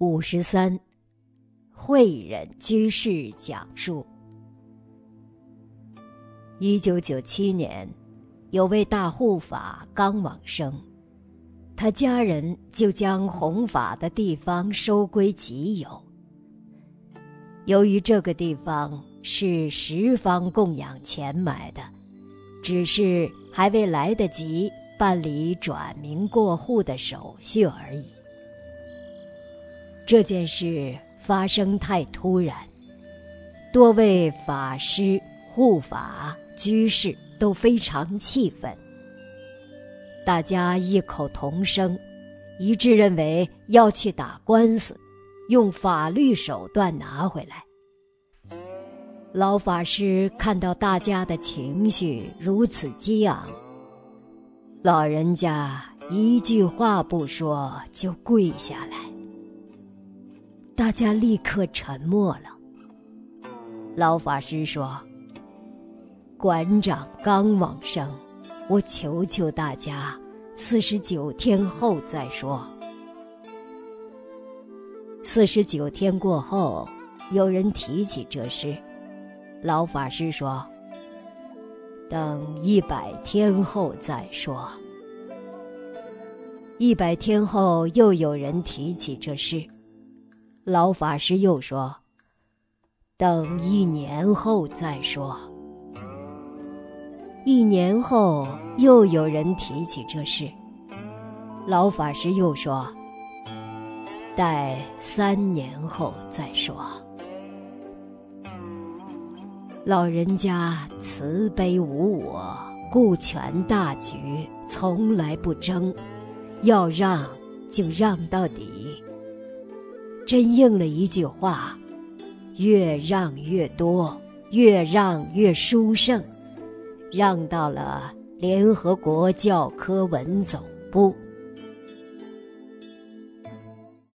五十三，慧忍居士讲述：一九九七年，有位大护法刚往生，他家人就将弘法的地方收归己有。由于这个地方是十方供养钱买的，只是还未来得及办理转名过户的手续而已。这件事发生太突然，多位法师、护法、居士都非常气愤。大家异口同声，一致认为要去打官司，用法律手段拿回来。老法师看到大家的情绪如此激昂，老人家一句话不说就跪下来。大家立刻沉默了。老法师说：“馆长刚往生，我求求大家，四十九天后再说。”四十九天过后，有人提起这事，老法师说：“等一百天后再说。”一百天后，又有人提起这事。老法师又说：“等一年后再说。”一年后又有人提起这事，老法师又说：“待三年后再说。”老人家慈悲无我，顾全大局，从来不争，要让就让到底。真应了一句话：“越让越多，越让越殊胜。”让到了联合国教科文总部。